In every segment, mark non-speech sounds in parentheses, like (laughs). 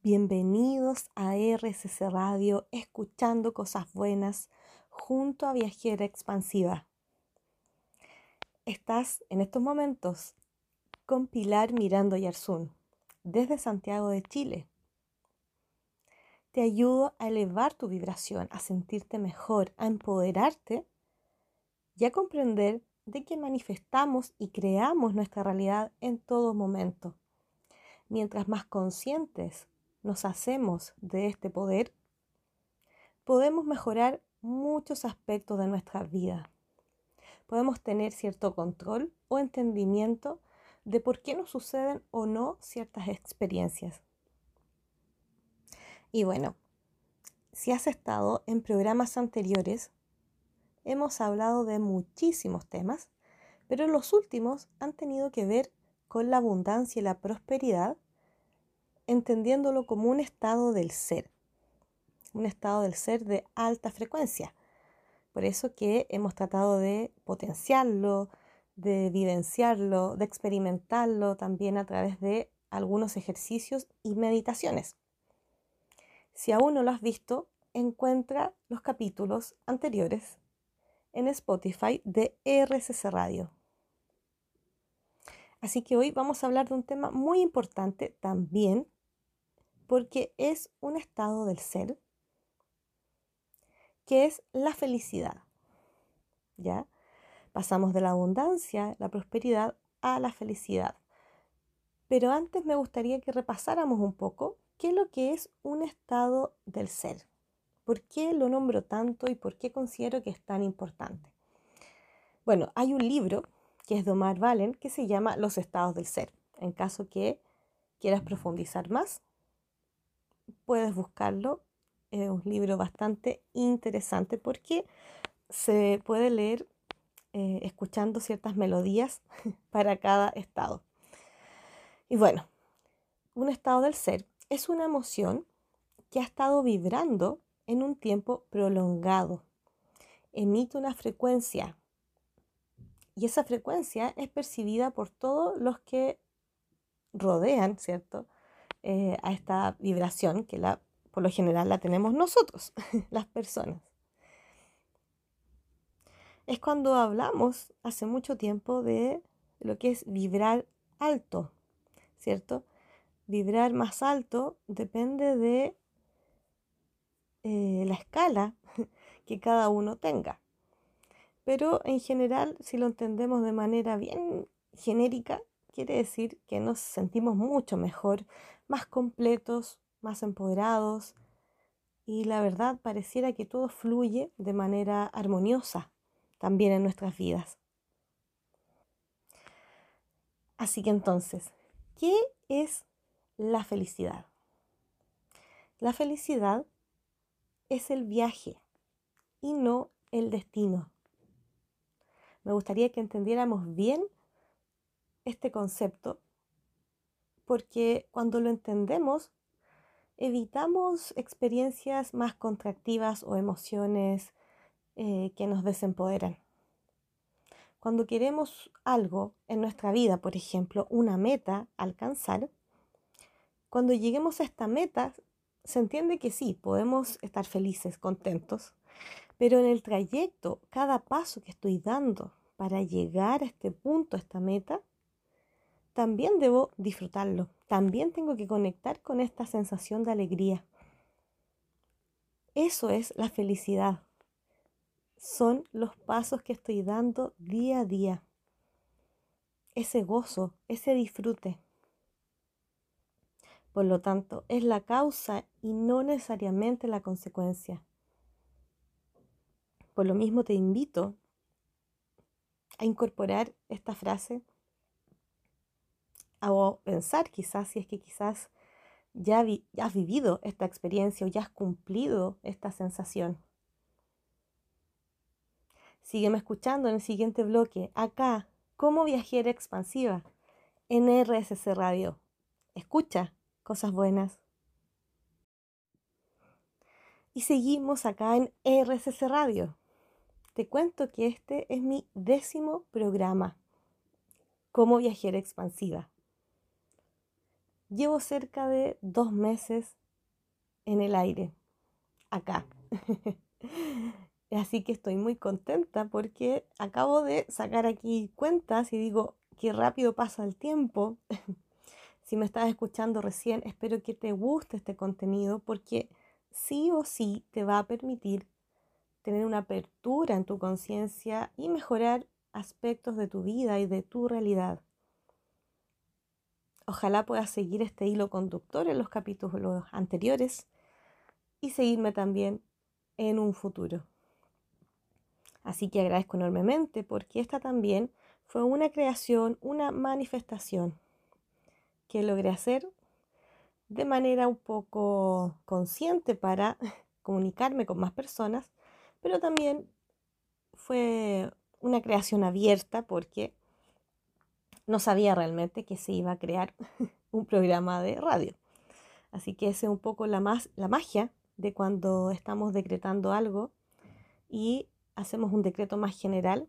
Bienvenidos a RSC Radio, escuchando cosas buenas junto a Viajera Expansiva. Estás en estos momentos con Pilar Mirando Yarzún, desde Santiago de Chile. Te ayudo a elevar tu vibración, a sentirte mejor, a empoderarte y a comprender de que manifestamos y creamos nuestra realidad en todo momento. Mientras más conscientes nos hacemos de este poder, podemos mejorar muchos aspectos de nuestra vida. Podemos tener cierto control o entendimiento de por qué nos suceden o no ciertas experiencias. Y bueno, si has estado en programas anteriores, hemos hablado de muchísimos temas, pero los últimos han tenido que ver con la abundancia y la prosperidad, entendiéndolo como un estado del ser, un estado del ser de alta frecuencia. Por eso que hemos tratado de potenciarlo, de vivenciarlo, de experimentarlo también a través de algunos ejercicios y meditaciones. Si aún no lo has visto, encuentra los capítulos anteriores en Spotify de RSC Radio. Así que hoy vamos a hablar de un tema muy importante también porque es un estado del ser que es la felicidad. ¿Ya? Pasamos de la abundancia, la prosperidad a la felicidad. Pero antes me gustaría que repasáramos un poco qué es lo que es un estado del ser. ¿Por qué lo nombro tanto y por qué considero que es tan importante? Bueno, hay un libro que es de Omar Valen que se llama Los estados del ser. En caso que quieras profundizar más, puedes buscarlo. Es un libro bastante interesante porque se puede leer eh, escuchando ciertas melodías (laughs) para cada estado. Y bueno, un estado del ser es una emoción que ha estado vibrando en un tiempo prolongado. Emite una frecuencia y esa frecuencia es percibida por todos los que rodean, ¿cierto? Eh, a esta vibración que la, por lo general la tenemos nosotros, (laughs) las personas. Es cuando hablamos hace mucho tiempo de lo que es vibrar alto, ¿cierto? Vibrar más alto depende de eh, la escala (laughs) que cada uno tenga. Pero en general, si lo entendemos de manera bien genérica, quiere decir que nos sentimos mucho mejor, más completos, más empoderados y la verdad pareciera que todo fluye de manera armoniosa también en nuestras vidas. Así que entonces, ¿qué es la felicidad? La felicidad es el viaje y no el destino. Me gustaría que entendiéramos bien este concepto porque cuando lo entendemos evitamos experiencias más contractivas o emociones eh, que nos desempoderan. Cuando queremos algo en nuestra vida, por ejemplo, una meta alcanzar, cuando lleguemos a esta meta se entiende que sí, podemos estar felices, contentos, pero en el trayecto, cada paso que estoy dando para llegar a este punto, a esta meta, también debo disfrutarlo. También tengo que conectar con esta sensación de alegría. Eso es la felicidad. Son los pasos que estoy dando día a día. Ese gozo, ese disfrute. Por lo tanto, es la causa y no necesariamente la consecuencia. Por lo mismo te invito a incorporar esta frase o pensar quizás si es que quizás ya, has vivido esta experiencia o ya has cumplido esta sensación. Sígueme escuchando en el siguiente bloque, acá, como viajera expansiva, en RSC Radio. Escucha cosas buenas. Y seguimos acá en RCC Radio. Te cuento que este es mi décimo programa como viajera expansiva. Llevo cerca de dos meses en el aire, acá. (laughs) Así que estoy muy contenta porque acabo de sacar aquí cuentas y digo, qué rápido pasa el tiempo. (laughs) si me estás escuchando recién, espero que te guste este contenido porque sí o sí te va a permitir tener una apertura en tu conciencia y mejorar aspectos de tu vida y de tu realidad. Ojalá puedas seguir este hilo conductor en los capítulos anteriores y seguirme también en un futuro. Así que agradezco enormemente porque esta también fue una creación, una manifestación que logré hacer de manera un poco consciente para (laughs) comunicarme con más personas, pero también fue una creación abierta porque no sabía realmente que se iba a crear (laughs) un programa de radio. Así que esa es un poco la, más, la magia de cuando estamos decretando algo y hacemos un decreto más general,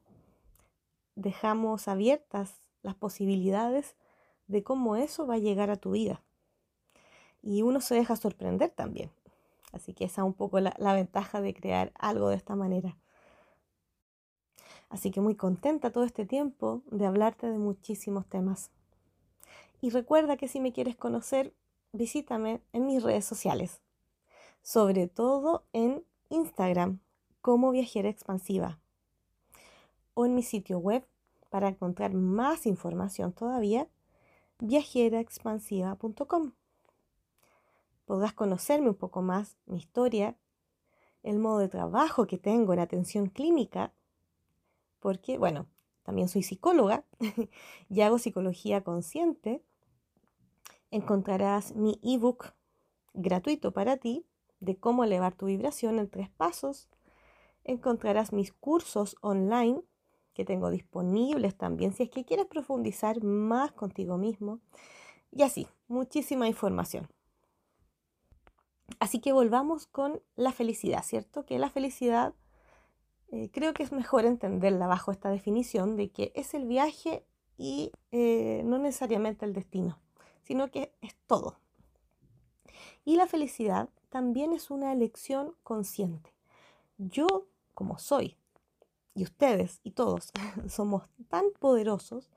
dejamos abiertas las posibilidades de cómo eso va a llegar a tu vida. Y uno se deja sorprender también. Así que esa es un poco la, la ventaja de crear algo de esta manera. Así que muy contenta todo este tiempo de hablarte de muchísimos temas. Y recuerda que si me quieres conocer, visítame en mis redes sociales, sobre todo en Instagram como viajera expansiva o en mi sitio web para encontrar más información todavía, viajeraexpansiva.com. Podrás conocerme un poco más, mi historia, el modo de trabajo que tengo en atención clínica porque, bueno, también soy psicóloga (laughs) y hago psicología consciente. Encontrarás mi ebook gratuito para ti de cómo elevar tu vibración en tres pasos. Encontrarás mis cursos online que tengo disponibles también si es que quieres profundizar más contigo mismo. Y así, muchísima información. Así que volvamos con la felicidad, ¿cierto? Que la felicidad eh, creo que es mejor entenderla bajo esta definición de que es el viaje y eh, no necesariamente el destino, sino que es todo. Y la felicidad también es una elección consciente. Yo, como soy, y ustedes y todos (laughs) somos tan poderosos,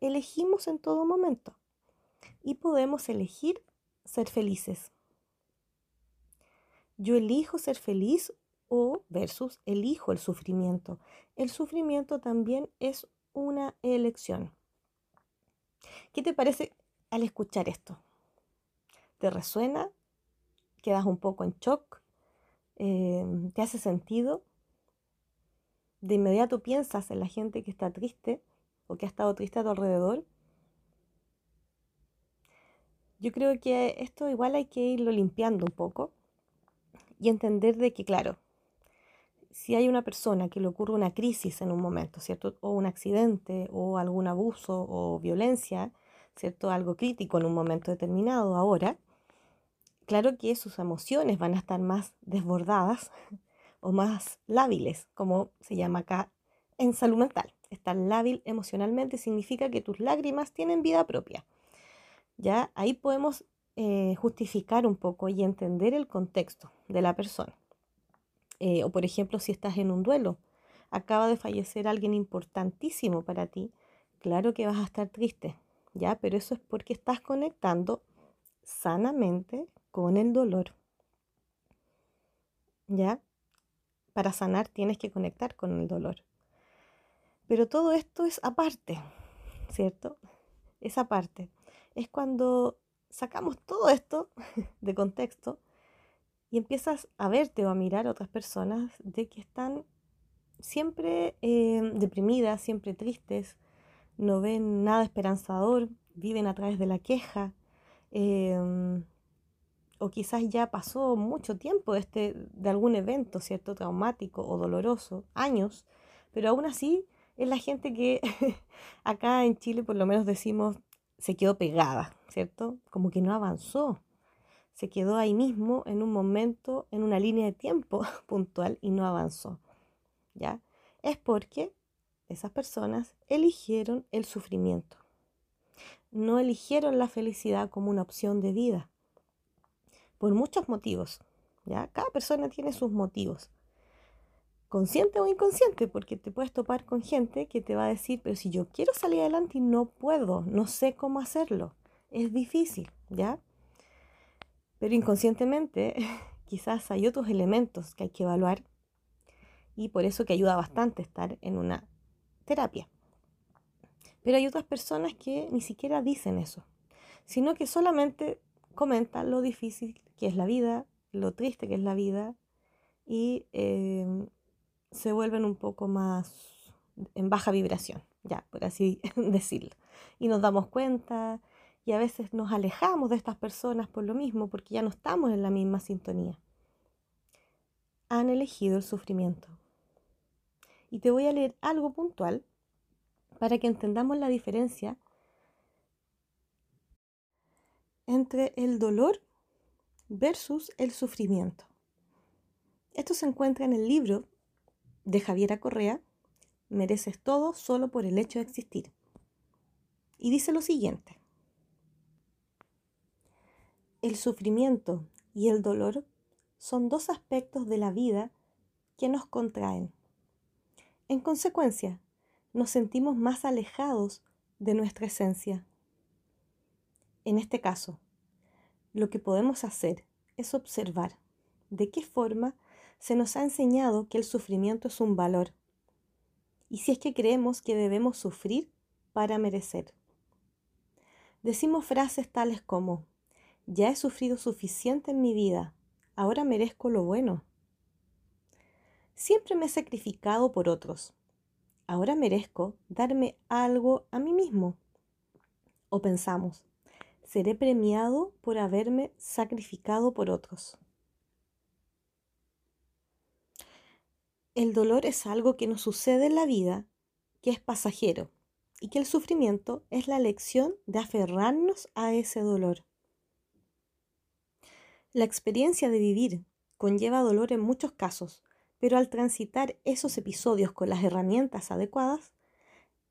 elegimos en todo momento y podemos elegir ser felices. Yo elijo ser feliz o versus elijo el sufrimiento. El sufrimiento también es una elección. ¿Qué te parece al escuchar esto? ¿Te resuena? ¿Quedas un poco en shock? Em, ¿Te hace sentido? De inmediato piensas en la gente que está triste o que ha estado triste a tu alrededor. Yo creo que esto igual hay que irlo limpiando un poco y entender de que, claro, si hay una persona que le ocurre una crisis en un momento, ¿cierto? O un accidente, o algún abuso o violencia, ¿cierto? Algo crítico en un momento determinado ahora, claro que sus emociones van a estar más desbordadas (laughs) o más lábiles, como se llama acá en salud mental. Estar lábil emocionalmente significa que tus lágrimas tienen vida propia. Ya ahí podemos eh, justificar un poco y entender el contexto de la persona. Eh, o por ejemplo, si estás en un duelo, acaba de fallecer alguien importantísimo para ti, claro que vas a estar triste, ¿ya? Pero eso es porque estás conectando sanamente con el dolor, ¿ya? Para sanar tienes que conectar con el dolor. Pero todo esto es aparte, ¿cierto? Es aparte. Es cuando sacamos todo esto (laughs) de contexto y empiezas a verte o a mirar a otras personas de que están siempre eh, deprimidas, siempre tristes, no ven nada esperanzador, viven a través de la queja, em, o quizás ya pasó mucho tiempo este, de algún evento, ¿cierto? Traumático o doloroso, años, pero aún así es la gente que (laughs) acá en Chile por lo menos decimos se quedó pegada, ¿cierto? Como que no avanzó, se quedó ahí mismo en un momento, en una línea de tiempo (laughs) puntual y no avanzó. ¿Ya? Es porque esas personas eligieron el sufrimiento. no eligieron la felicidad como una opción de vida. Por muchos motivos. ¿ya? Cada persona tiene sus motivos. Consciente o inconsciente, porque te puedes topar con gente que te va a decir, pero si yo quiero salir adelante y no puedo, no sé cómo hacerlo. Es difícil, ¿ya? Pero inconscientemente (laughs) quizás hay otros elementos que hay que evaluar y por eso que ayuda bastante estar en una terapia. Pero hay otras personas que ni siquiera dicen eso, sino que solamente comentan lo difícil que es la vida, lo triste que es la vida y em, se vuelven un poco más en baja vibración, ya, por así (laughs) decirlo. Y nos damos cuenta y a veces nos alejamos de estas personas por lo mismo, porque ya no estamos en la misma sintonía. Han elegido el sufrimiento y te voy a leer algo puntual para que entendamos la diferencia entre el dolor versus el sufrimiento. Esto se encuentra en el libro de Javiera Correa, Mereces todo solo por el hecho de existir. Y dice lo siguiente. El sufrimiento y el dolor son dos aspectos de la vida que nos contraen. En consecuencia, nos sentimos más alejados de nuestra esencia. En este caso, lo que podemos hacer es observar de qué forma se nos ha enseñado que el sufrimiento es un valor y si es que creemos que debemos sufrir para merecer. Decimos frases tales como, ya he sufrido suficiente en mi vida, ahora merezco lo bueno. Siempre me he sacrificado por otros. Ahora merezco darme algo a mí mismo. O pensamos, seré premiado por haberme sacrificado por otros. El dolor es algo que nos sucede en la vida, que es pasajero, y que el sufrimiento es la lección de aferrarnos a ese dolor. La experiencia de vivir conlleva dolor en muchos casos, pero al transitar esos episodios con las herramientas adecuadas,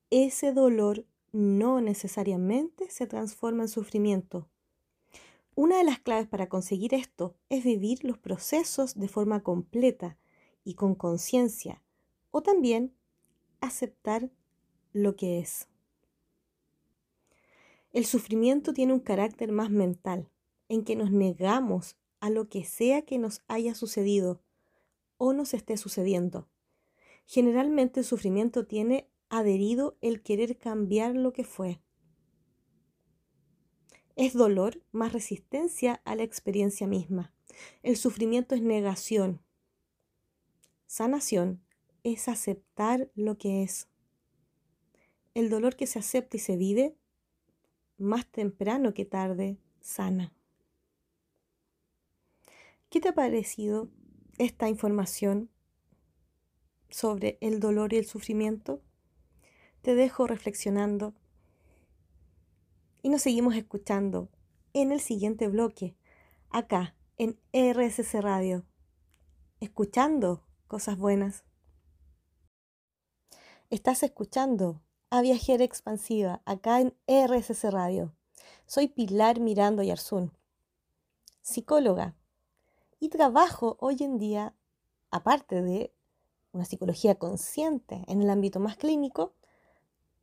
ese dolor no necesariamente se transforma en sufrimiento. Una de las claves para conseguir esto es vivir los procesos de forma completa y con conciencia, o también aceptar lo que es. El sufrimiento tiene un carácter más mental, en que nos negamos a lo que sea que nos haya sucedido o nos esté sucediendo. Generalmente el sufrimiento tiene adherido el querer cambiar lo que fue. Es dolor más resistencia a la experiencia misma. El sufrimiento es negación. Sanación es aceptar lo que es. El dolor que se acepta y se vive, más temprano que tarde, sana. ¿Qué te ha parecido esta información sobre el dolor y el sufrimiento, te dejo reflexionando y nos seguimos escuchando en el siguiente bloque, acá en RSC Radio, escuchando cosas buenas. Estás escuchando a Viajera Expansiva acá en RSC Radio. Soy Pilar Mirando Yarzún, psicóloga y trabajo hoy en día, aparte de una psicología consciente en el ámbito más clínico,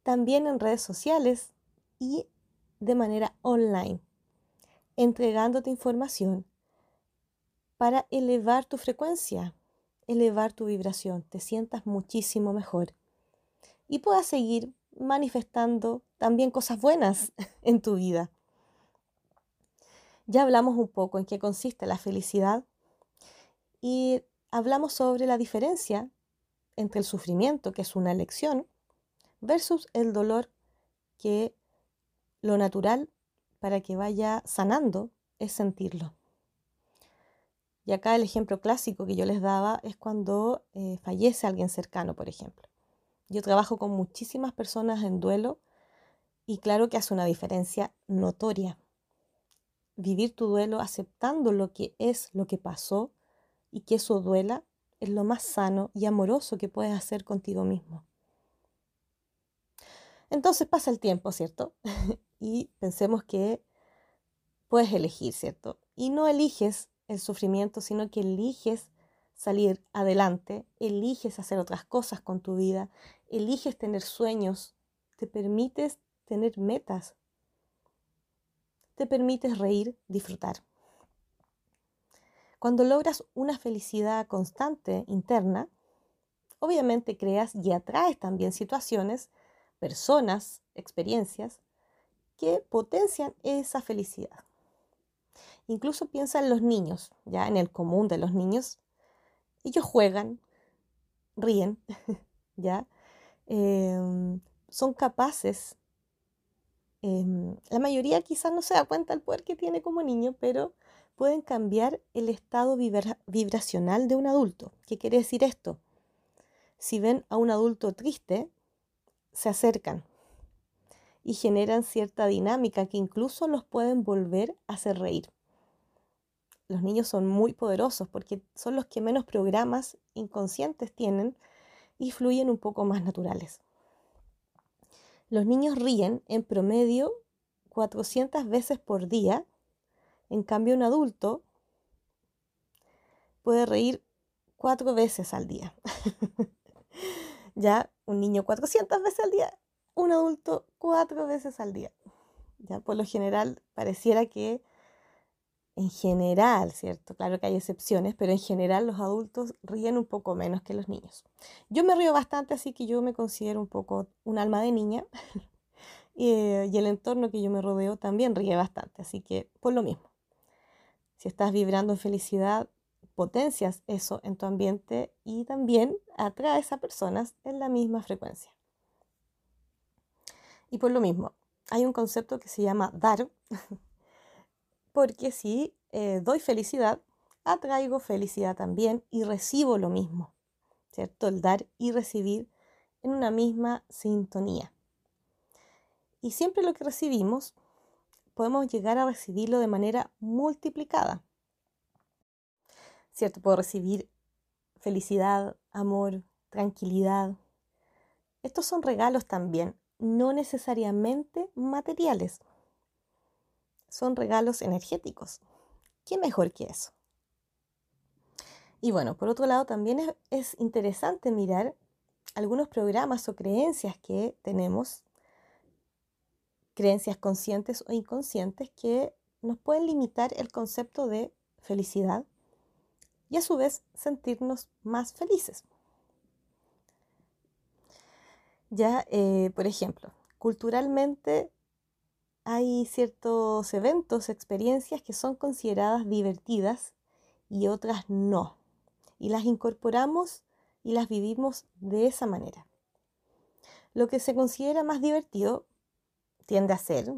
también en redes sociales y de manera online, entregándote información para elevar tu frecuencia, elevar tu vibración, te sientas muchísimo mejor y puedas seguir manifestando también cosas buenas (laughs) en tu vida. Ya hablamos un poco en qué consiste la felicidad y hablamos sobre la diferencia entre el sufrimiento, que es una elección, versus el dolor, que lo natural para que vaya sanando es sentirlo. Y acá el ejemplo clásico que yo les daba es cuando eh, fallece alguien cercano, por ejemplo. Yo trabajo con muchísimas personas en duelo y claro que hace una diferencia notoria vivir tu duelo aceptando lo que es lo que pasó y que eso duela es lo más sano y amoroso que puedes hacer contigo mismo. Entonces pasa el tiempo, ¿cierto? (laughs) y pensemos que puedes elegir, ¿cierto? Y no eliges el sufrimiento, sino que eliges salir adelante, eliges hacer otras cosas con tu vida, eliges tener sueños, te permites tener metas, te permites reír, disfrutar. Cuando logras una felicidad constante interna, obviamente creas y atraes también situaciones, personas, experiencias que potencian esa felicidad. Incluso piensa en los niños, ya en el común de los niños. Ellos juegan, ríen, (laughs) ya. Em, son capaces Em, la mayoría quizás no se da cuenta del poder que tiene como niño, pero pueden cambiar el estado vibracional de un adulto. ¿Qué quiere decir esto? Si ven a un adulto triste, se acercan y generan cierta dinámica que incluso los pueden volver a hacer reír. Los niños son muy poderosos porque son los que menos programas inconscientes tienen y fluyen un poco más naturales. Los niños ríen en promedio 400 veces por día. En cambio, un adulto puede reír cuatro veces al día. (laughs) ya, un niño 400 veces al día, un adulto cuatro veces al día. Ya, por lo general, pareciera que en general, ¿cierto? Claro que hay excepciones, pero en general los adultos ríen un poco menos que los niños. Yo me río bastante, así que yo me considero un poco un alma de niña. (laughs) Eh, y el entorno que yo me rodeo también ríe bastante, así que por lo mismo. Si estás vibrando en felicidad, potencias eso en tu ambiente y también atraes a personas en la misma frecuencia. Y por lo mismo, hay un concepto que se llama dar, (laughs) porque si eh, doy felicidad, atraigo felicidad también y recibo lo mismo, ¿cierto? El dar y recibir en una misma sintonía. Y siempre lo que recibimos, podemos llegar a recibirlo de manera multiplicada. ¿Cierto? Puedo recibir felicidad, amor, tranquilidad. Estos son regalos también, no necesariamente materiales son regalos energéticos. ¿Qué mejor que eso? Y bueno, por otro lado, también es, interesante mirar algunos programas o creencias que tenemos, creencias conscientes o inconscientes, que nos pueden limitar el concepto de felicidad y a su vez sentirnos más felices. Ya, eh, por ejemplo, culturalmente hay ciertos eventos, experiencias que son consideradas divertidas y otras no. Y las incorporamos y las vivimos de esa manera. Lo que se considera más divertido tiende a ser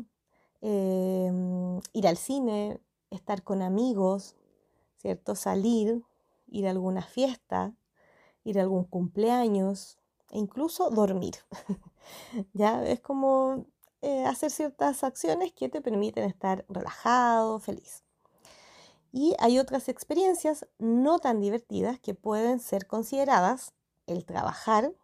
em, ir al cine, estar con amigos, ¿cierto? Salir, ir a alguna fiesta, ir a algún cumpleaños e incluso dormir. (laughs) ya es como eh, hacer ciertas acciones que te permiten estar relajado, feliz. Y hay otras experiencias no tan divertidas que pueden ser consideradas el trabajar,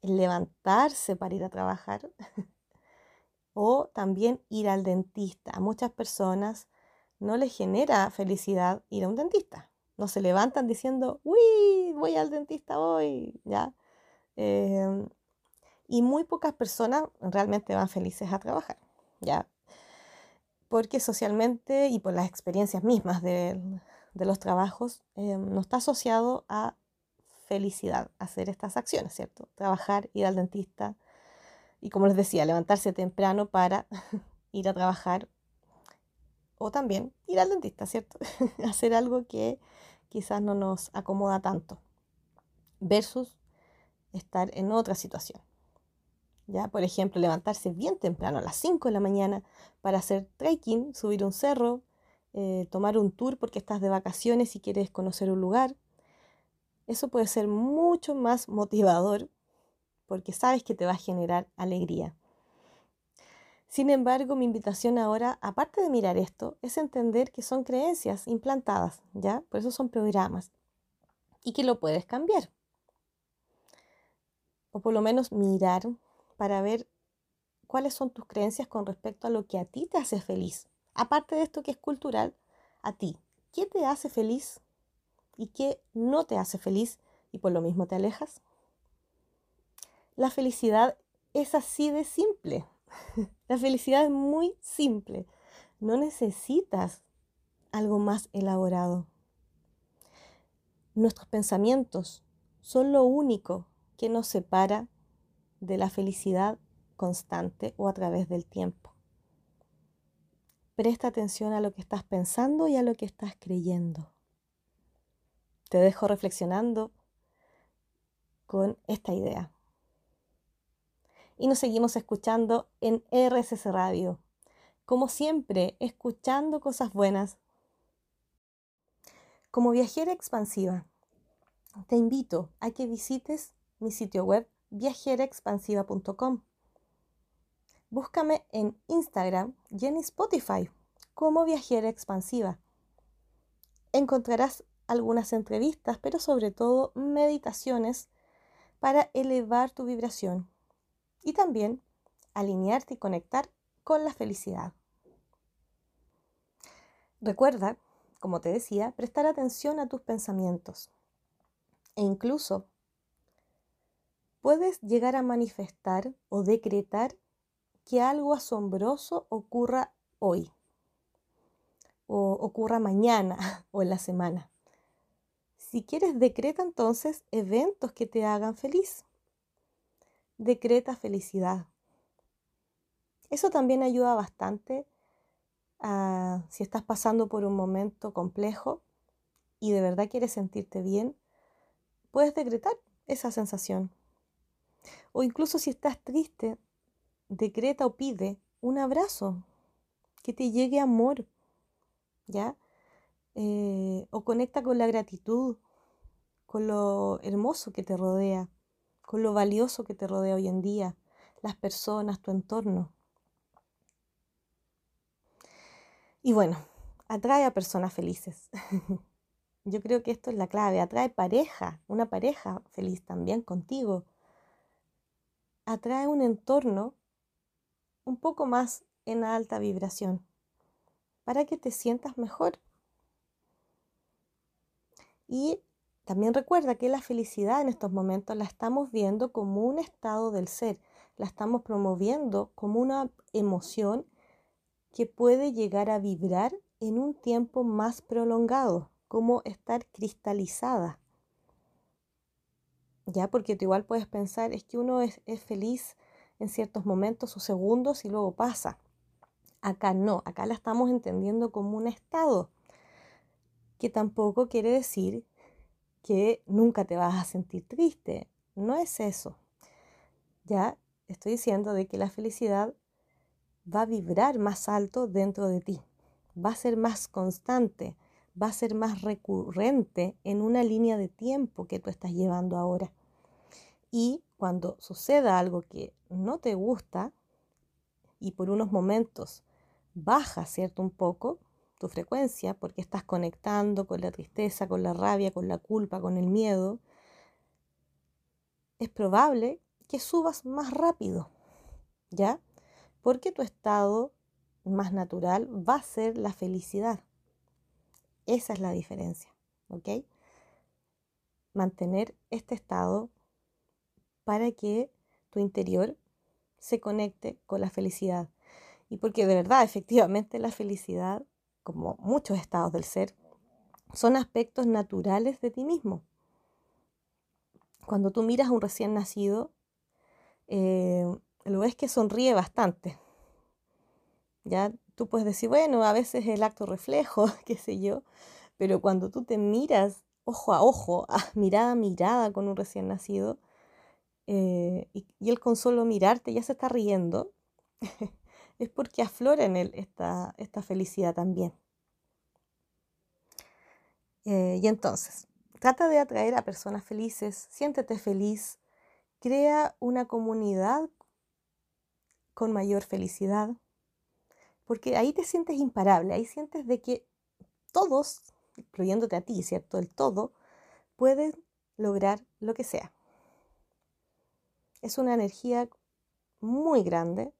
el levantarse para ir a trabajar (laughs) o también ir al dentista. A muchas personas no les genera felicidad ir a un dentista. No se levantan diciendo, uy, voy al dentista hoy, ¿ya? Em, y muy pocas personas realmente van felices a trabajar, ¿ya? Porque socialmente y por las experiencias mismas de, los trabajos, eh, no está asociado a felicidad hacer estas acciones, ¿cierto? Trabajar, ir al dentista y como les decía, levantarse temprano para (laughs) ir a trabajar o también ir al dentista, ¿cierto? (laughs) hacer algo que quizás no nos acomoda tanto versus estar en otra situación. ¿Ya? Por ejemplo, levantarse bien temprano, a las 5 de la mañana, para hacer trekking, subir un cerro, eh, tomar un tour porque estás de vacaciones y quieres conocer un lugar. Eso puede ser mucho más (laughs) motivador porque sabes que te va a generar alegría. Sin embargo, mi invitación ahora, aparte de mirar esto, es entender que son creencias implantadas, ¿ya? Por eso son programas y que lo puedes cambiar. O por lo menos mirar para ver cuáles son tus creencias con respecto a lo que a ti te hace feliz. Aparte de esto que es cultural, a ti, ¿qué te hace feliz y qué no te hace feliz y por lo mismo te alejas? La felicidad es así de simple. (laughs) La felicidad es muy simple. No necesitas algo más elaborado. Nuestros pensamientos son lo único que nos separa de la felicidad constante o a través del tiempo. Presta atención a lo que estás pensando y a lo que estás creyendo. Te dejo reflexionando con esta idea. Y nos seguimos escuchando en RSS Radio. Como siempre, escuchando cosas buenas. Como viajera expansiva, te invito a que visites mi sitio web viajeraexpansiva.com. Búscame en Instagram y en Spotify como Viajera Expansiva. Encontrarás algunas entrevistas, pero sobre todo meditaciones para elevar tu vibración y también alinearte y conectar con la felicidad. Recuerda, como te decía, prestar atención a tus pensamientos e incluso puedes llegar a manifestar o decretar que algo asombroso ocurra hoy o ocurra mañana (laughs) o en la semana. Si quieres, decreta entonces eventos que te hagan feliz. Decreta felicidad. Eso también ayuda bastante si estás pasando por un momento complejo y de verdad quieres sentirte bien, puedes decretar esa sensación. O incluso si estás triste, decreta o pide un abrazo, que te llegue amor, ¿ya? Eh, o conecta con la gratitud, con lo hermoso que te rodea, con lo valioso que te rodea hoy en día, las personas, tu entorno. Y bueno, atrae a personas felices. (laughs) Yo creo que esto es la clave. Atrae pareja, una pareja feliz también contigo. Atrae un entorno un poco más en alta vibración para que te sientas mejor. Y también recuerda que la felicidad en estos momentos la estamos viendo como un estado del ser, la estamos promoviendo como una emoción que puede llegar a vibrar en un tiempo más prolongado como estar cristalizada. Ya, porque tú igual puedes pensar, es que uno es, es feliz en ciertos momentos o segundos y luego pasa. Acá no, acá la estamos entendiendo como un estado, que tampoco quiere decir que nunca te vas a sentir triste. No es eso. Ya estoy diciendo de que la felicidad va a vibrar más alto dentro de ti, va a ser más constante, va a ser más recurrente en una línea de tiempo que tú estás llevando ahora. Y cuando suceda algo que no te gusta y por unos momentos baja, ¿cierto? Un poco tu frecuencia porque estás conectando con la tristeza, con la rabia, con la culpa, con el miedo, es probable que subas más rápido, ¿ya? Porque tu estado más natural va a ser la felicidad. Esa es la diferencia, ¿ok? Mantener este estado para que tu interior se conecte con la felicidad. Y porque de verdad, efectivamente, la felicidad, como muchos estados del ser, son aspectos naturales de ti mismo. Cuando tú miras a un recién nacido, eh, lo ves que sonríe bastante. Ya tú puedes decir, bueno, a veces el acto reflejo, (laughs) qué sé yo, pero cuando tú te miras ojo a ojo, mirada a mirada con un recién nacido, eh, y, él con solo mirarte ya se está riendo, (laughs) es porque aflora en él esta, esta felicidad también. Eh, y entonces, trata de atraer a personas felices, siéntete feliz, crea una comunidad con mayor felicidad, porque ahí te sientes imparable, ahí sientes de que todos, incluyéndote a ti, ¿cierto? El todo, pueden lograr lo que sea. Es una energía muy grande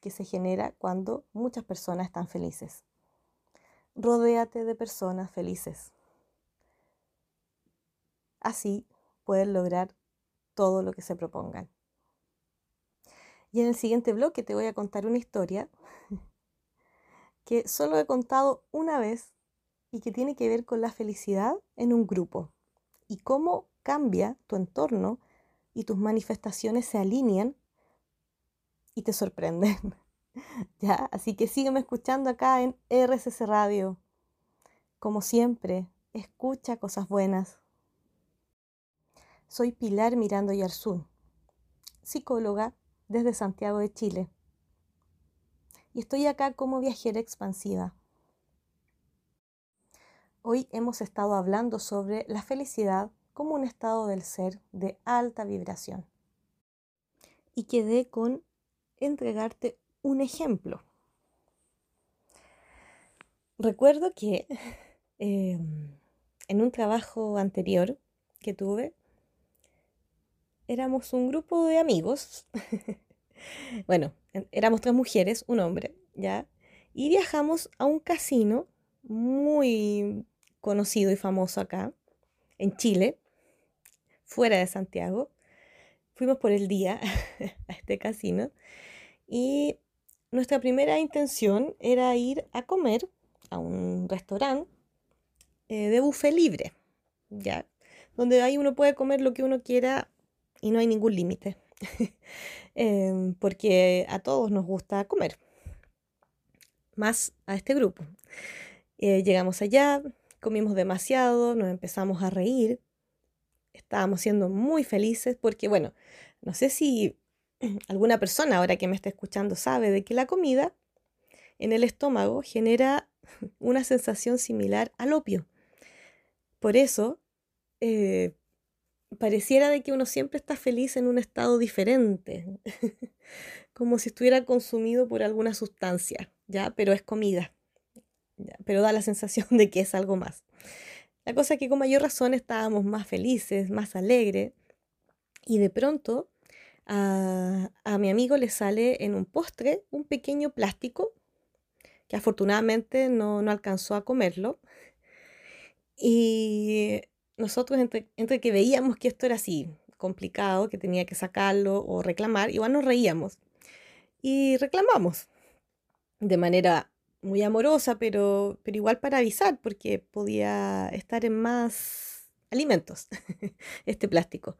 que se genera cuando muchas personas están felices. Rodéate de personas felices. Así pueden lograr todo lo que se propongan. Y en el siguiente bloque te voy a contar una historia que solo he contado una vez y que tiene que ver con la felicidad en un grupo y cómo cambia tu entorno y tus manifestaciones se alinean y te sorprenden. (laughs) ¿Ya? Así que sígueme escuchando acá en RCC Radio. Como siempre, escucha cosas buenas. Soy Pilar Mirando Yarzún, psicóloga desde Santiago de Chile. Y estoy acá como viajera expansiva. Hoy hemos estado hablando sobre la felicidad como un estado del ser de alta vibración. Y quedé con entregarte un ejemplo. Recuerdo que (laughs) em, en un trabajo anterior que tuve, éramos un grupo de amigos. (laughs) bueno, éramos tres mujeres, un hombre, ¿ya? Y viajamos a un casino muy conocido y famoso acá, en Chile, fuera de Santiago. Fuimos por el día (laughs) a este casino y nuestra primera intención era ir a comer a un restaurante eh, de buffet libre, ¿ya? Donde ahí uno puede comer lo que uno quiera y no hay ningún límite, (laughs) em, porque a todos nos gusta comer, más a este grupo. Eh, llegamos allá, comimos demasiado, nos empezamos a reír, estábamos siendo muy felices porque, bueno, no sé si (clears throat) alguna persona ahora que me está escuchando sabe de que la comida en el estómago genera (laughs) una sensación similar al opio. Por eso, eh, pareciera de que uno siempre está feliz en un estado diferente, (laughs) como si estuviera consumido por alguna sustancia, ¿ya? Pero es comida, pero da la sensación de que es algo más. La cosa es que con mayor razón estábamos más felices, más alegres, y de pronto a, a mi amigo le sale en un postre un pequeño plástico que afortunadamente no, no alcanzó a comerlo. Y nosotros entre, que veíamos que esto era así, complicado, que tenía que sacarlo o reclamar, igual nos reíamos. Y reclamamos de manera muy amorosa, pero, pero igual para avisar, porque podía estar en más alimentos (laughs) este plástico.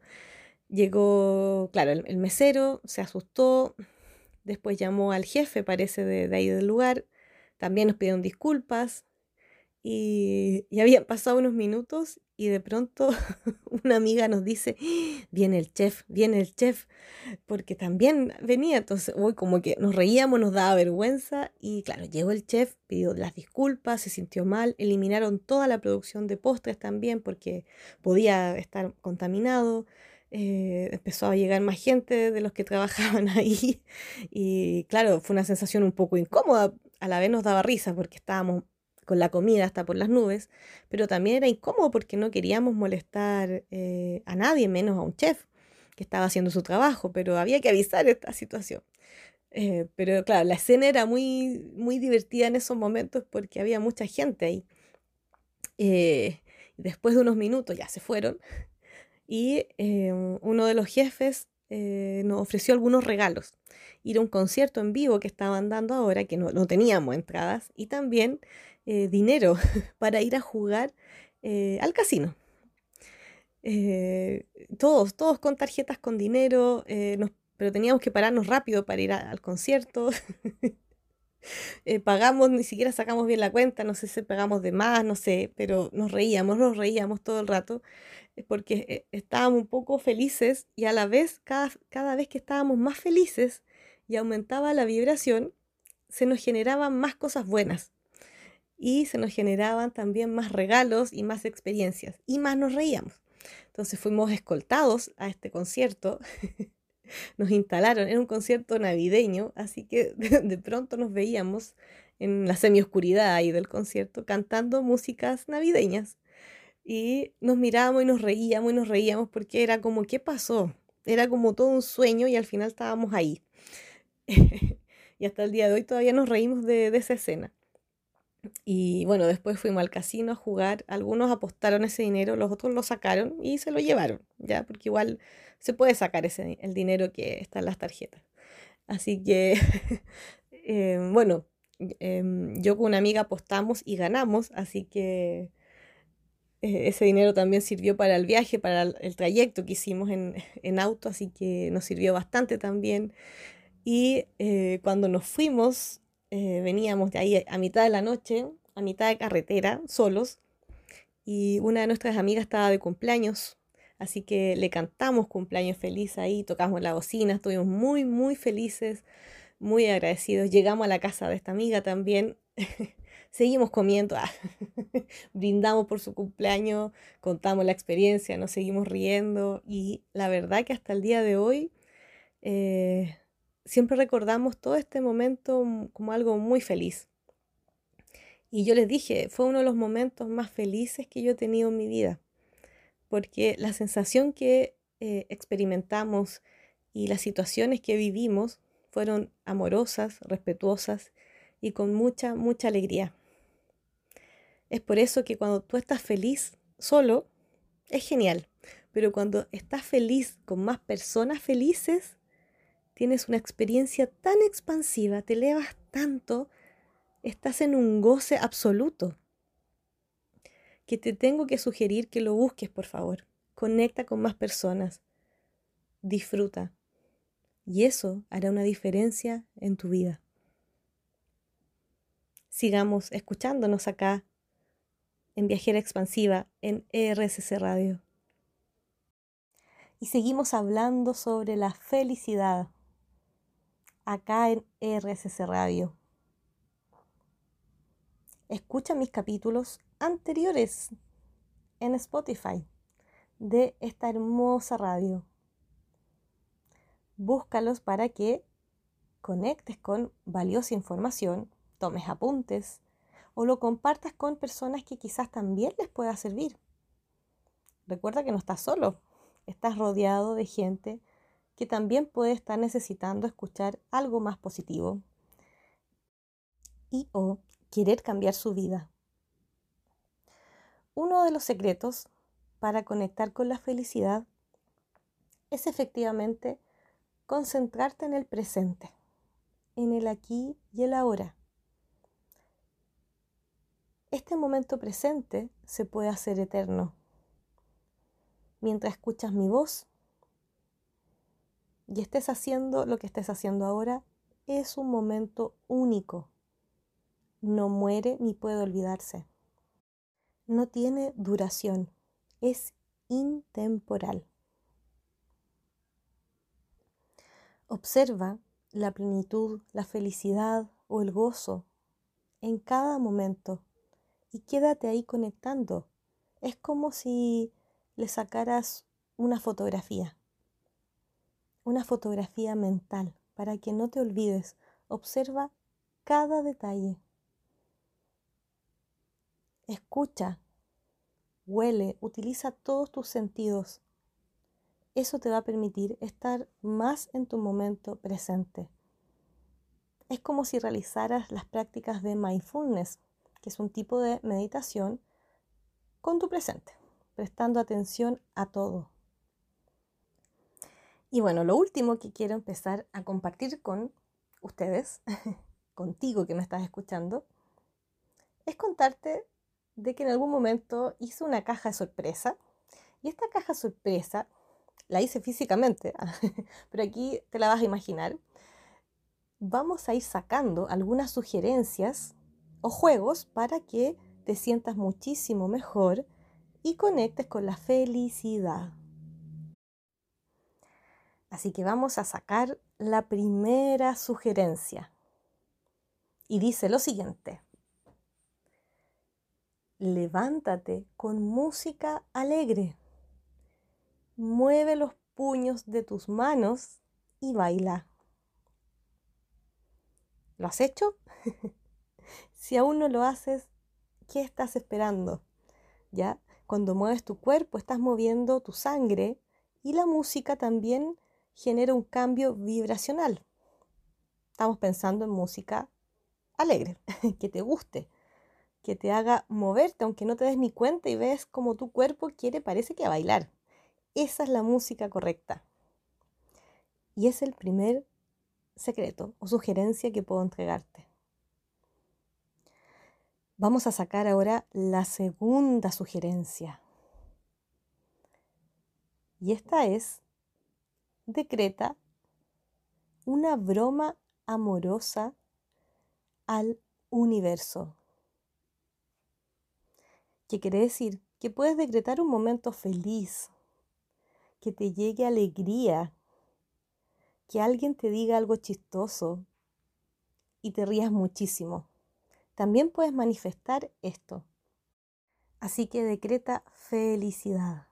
Llegó, claro, el, mesero se asustó, después llamó al jefe, parece, de, de ahí del lugar, también nos pidieron disculpas, y, y habían pasado unos minutos y de pronto (laughs) una amiga nos dice, viene el chef, viene el chef, porque también venía, entonces, uy, como que nos reíamos, nos daba vergüenza y claro, llegó el chef, pidió las disculpas, se sintió mal, eliminaron toda la producción de postres también porque podía estar contaminado. Eh, empezó a llegar más gente de los que (laughs) trabajaban ahí y claro, fue una sensación un poco incómoda, a la vez nos daba risa porque estábamos con la comida hasta por las nubes, pero también era incómodo porque no queríamos molestar eh, a nadie, menos a un chef que estaba haciendo su trabajo, pero había que avisar esta situación. Eh, pero claro, la escena era muy, muy divertida en esos momentos porque había mucha gente ahí. Eh, después de unos minutos ya se fueron y uno de los jefes nos ofreció algunos regalos. Ir a un concierto en vivo que estaban dando ahora, que no, no teníamos entradas, y también eh, dinero (laughs) para ir a jugar eh, al casino. Eh, todos, todos con tarjetas con dinero, pero teníamos que pararnos rápido para ir al concierto. (laughs) pagamos, ni siquiera sacamos bien la cuenta, no sé si pagamos de más, no sé, pero nos reíamos, nos reíamos todo el rato, porque estábamos un poco felices y a la vez, cada, cada vez que estábamos más felices y aumentaba la vibración, se nos generaban más cosas buenas y se nos generaban también más regalos y más experiencias y más nos reíamos. Entonces fuimos escoltados a este concierto, (laughs) nos instalaron, en un concierto navideño, así que (laughs) de pronto nos veíamos en la semioscuridad ahí del concierto cantando músicas navideñas y nos mirábamos y nos reíamos y nos reíamos porque era como, ¿qué pasó? Era como todo un sueño y al final estábamos ahí. (laughs) y hasta el día de hoy todavía nos reímos de, esa escena. Y bueno, después fuimos al casino a jugar. Algunos apostaron ese dinero, los otros lo sacaron y se lo llevaron, ¿ya? Porque igual se puede sacar ese, el dinero que está en las tarjetas. Así que, (laughs) eh, bueno, em, yo con una amiga apostamos y ganamos, así que eh, ese dinero también sirvió para el viaje, para el, trayecto que hicimos en, auto, así que nos sirvió bastante también. Y eh, cuando nos fuimos, eh, veníamos de ahí a mitad de la noche, a mitad de carretera, solos, y una de nuestras amigas estaba de cumpleaños, así que le cantamos cumpleaños feliz ahí, tocamos la bocina, estuvimos muy, muy felices, muy agradecidos. Llegamos a la casa de esta amiga también. (laughs) seguimos comiendo, ah, (laughs) brindamos por su cumpleaños, contamos la experiencia, nos seguimos riendo y la verdad que hasta el día de hoy eh, siempre recordamos todo este momento como algo muy feliz. Y yo les dije, fue uno de los momentos más felices que yo he tenido en mi vida, porque la sensación que eh, experimentamos y las situaciones que vivimos fueron amorosas, respetuosas y con mucha, mucha alegría. Es por eso que cuando tú estás feliz solo, es genial. Pero cuando estás feliz con más personas felices, tienes una experiencia tan expansiva, te elevas tanto, estás en un goce absoluto. Que te tengo que sugerir que lo busques, por favor. Conecta con más personas. Disfruta. Y eso hará una diferencia en tu vida. Sigamos escuchándonos acá en Viajera Expansiva en ERSC Radio. Y seguimos hablando sobre la felicidad acá en ERSC Radio. Escucha mis capítulos anteriores en Spotify de esta hermosa radio. Búscalos para que conectes con valiosa información, tomes apuntes, o lo compartas con personas que quizás también les pueda servir. Recuerda que no estás solo, estás rodeado de gente que también puede estar necesitando escuchar algo más positivo y o querer cambiar su vida. Uno de los secretos para conectar con la felicidad es efectivamente concentrarte en el presente, en el aquí y el ahora. Este momento presente se puede hacer eterno. Mientras escuchas mi voz y estés haciendo lo que estés haciendo ahora, es un momento único. No muere ni puede olvidarse. No tiene duración. Es intemporal. Observa la plenitud, la felicidad o el gozo en cada momento y quédate ahí conectando. Es como si le sacaras una fotografía, una fotografía mental, para que no te olvides. Observa cada detalle. Escucha, huele, utiliza todos tus sentidos. Eso te va a permitir estar más en tu momento presente. Es como si realizaras las prácticas de mindfulness que es un tipo de meditación con tu presente, prestando atención a todo. Y bueno, lo último que quiero empezar a compartir con ustedes, (laughs) contigo que me estás escuchando, es contarte de que en algún momento hice una caja de sorpresa y esta caja sorpresa la hice físicamente, (laughs) pero aquí te la vas a imaginar. Vamos a ir sacando algunas sugerencias o juegos para que te sientas muchísimo mejor y conectes con la felicidad. Así que vamos a sacar la primera sugerencia. Y dice lo siguiente. Levántate con música alegre. Mueve los puños de tus manos y baila. ¿Lo has hecho? (laughs) Si aún no lo haces, ¿qué estás esperando? ¿Ya? Cuando mueves tu cuerpo, estás moviendo tu sangre y la música también genera un cambio vibracional. estamos pensando en música alegre, (laughs) que te guste, que te haga moverte, aunque no te des ni cuenta y ves como tu cuerpo quiere, parece que a bailar. Esa es la música correcta. Y es el primer secreto o sugerencia que puedo entregarte. Vamos a sacar ahora la segunda sugerencia. Y esta es, decreta una broma amorosa al universo. ¿Qué quiere decir? Que puedes decretar un momento feliz, que te llegue alegría, que alguien te diga algo chistoso y te rías muchísimo. También puedes manifestar esto. Así que decreta felicidad.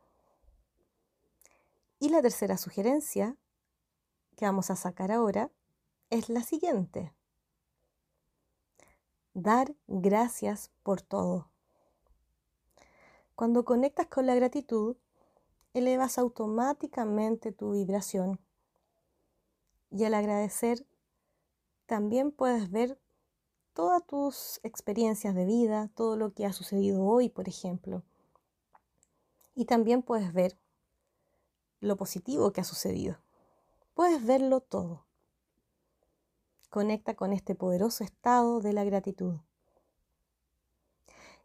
Y la tercera sugerencia que vamos a sacar ahora es la siguiente. Dar gracias por todo. Cuando conectas con la gratitud, elevas automáticamente tu vibración. Y al agradecer, también puedes ver todas tus experiencias de vida, todo lo que ha sucedido hoy, por ejemplo. Y también puedes ver lo positivo que ha sucedido. Puedes verlo todo. Conecta con este poderoso estado de la gratitud.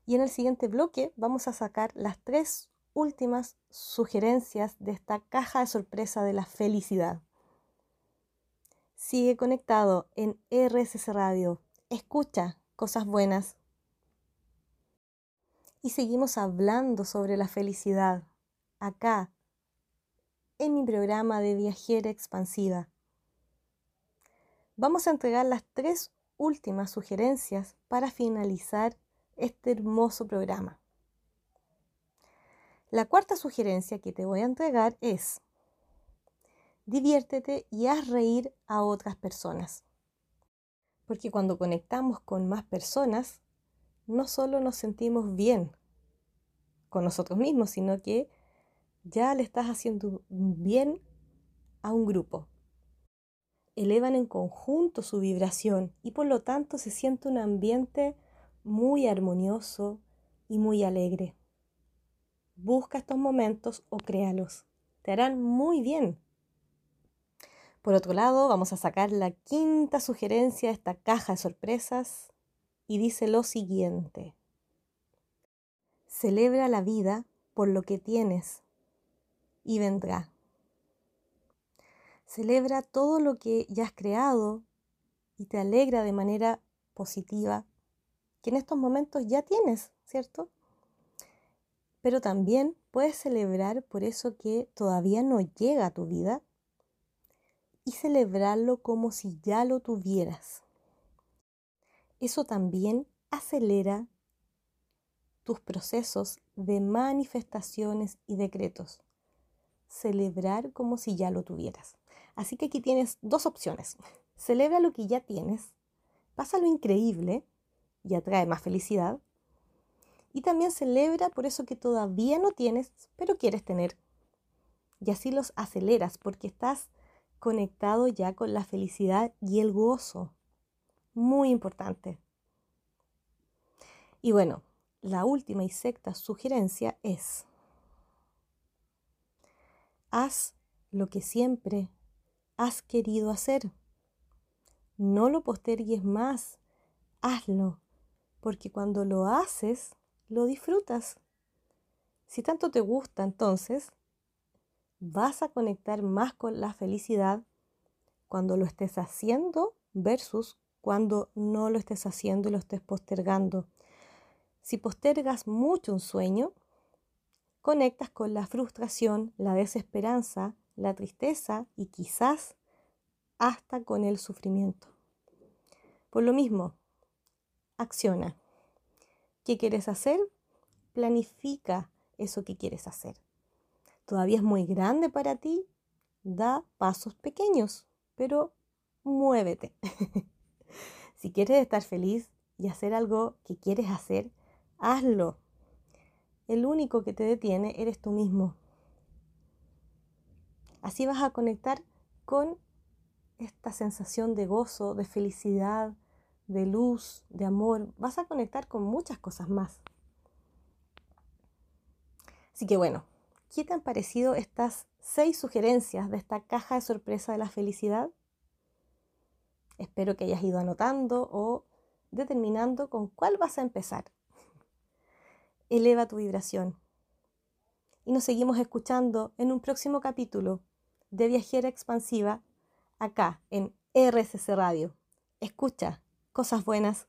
Y en el siguiente bloque vamos a sacar las tres últimas sugerencias de esta caja de sorpresa de la felicidad. Sigue conectado en RSS Radio. Escucha cosas buenas. Y seguimos hablando sobre la felicidad acá en mi programa de viajera expansiva. Vamos a entregar las tres últimas sugerencias para finalizar este hermoso programa. La cuarta sugerencia que te voy a entregar es, diviértete y haz reír a otras personas. Porque cuando conectamos con más personas, no solo nos sentimos bien con nosotros mismos, sino que ya le estás haciendo bien a un grupo. Elevan en conjunto su vibración y por lo tanto se siente un ambiente muy armonioso y muy alegre. Busca estos momentos o créalos. Te harán muy bien. Por otro lado, vamos a sacar la quinta sugerencia de esta caja de sorpresas y dice lo siguiente. Celebra la vida por lo que tienes y vendrá. Celebra todo lo que ya has creado y te alegra de manera positiva que en estos momentos ya tienes, ¿cierto? Pero también puedes celebrar por eso que todavía no llega a tu vida y celebrarlo como si ya lo tuvieras. Eso también acelera tus procesos de manifestaciones y decretos. Celebrar como si ya lo tuvieras. Así que aquí tienes dos opciones. (laughs) Celebra lo que ya tienes, pasa lo increíble y atrae más felicidad. Y también celebra por eso que todavía no tienes, pero quieres tener. Y así los aceleras porque estás conectado ya con la felicidad y el gozo. Muy importante. Y bueno, la última y sexta sugerencia es, haz lo que siempre has querido hacer. No lo postergues más, hazlo porque cuando lo haces, lo disfrutas. Si tanto te gusta, entonces vas a conectar más con la felicidad cuando lo estés haciendo versus cuando no lo estés haciendo y lo estés postergando. Si postergas mucho un sueño, conectas con la frustración, la desesperanza, la tristeza y quizás hasta con el sufrimiento. Por lo mismo, acciona. ¿Qué quieres hacer? Planifica eso que quieres hacer. Todavía es muy grande para ti, da pasos pequeños, pero muévete. (laughs) si quieres estar feliz y hacer algo que quieres hacer, hazlo. El único que te detiene eres tú mismo. Así vas a conectar con esta sensación de gozo, de felicidad, de luz, de amor, vas a conectar con muchas cosas más. Así que bueno, ¿qué te han parecido estas seis sugerencias de esta caja de sorpresa de la felicidad? Espero que hayas ido anotando o determinando con cuál vas a empezar. Eleva tu vibración. Y nos seguimos escuchando en un próximo capítulo de Viajera Expansiva acá en RSC Radio. Escucha cosas buenas.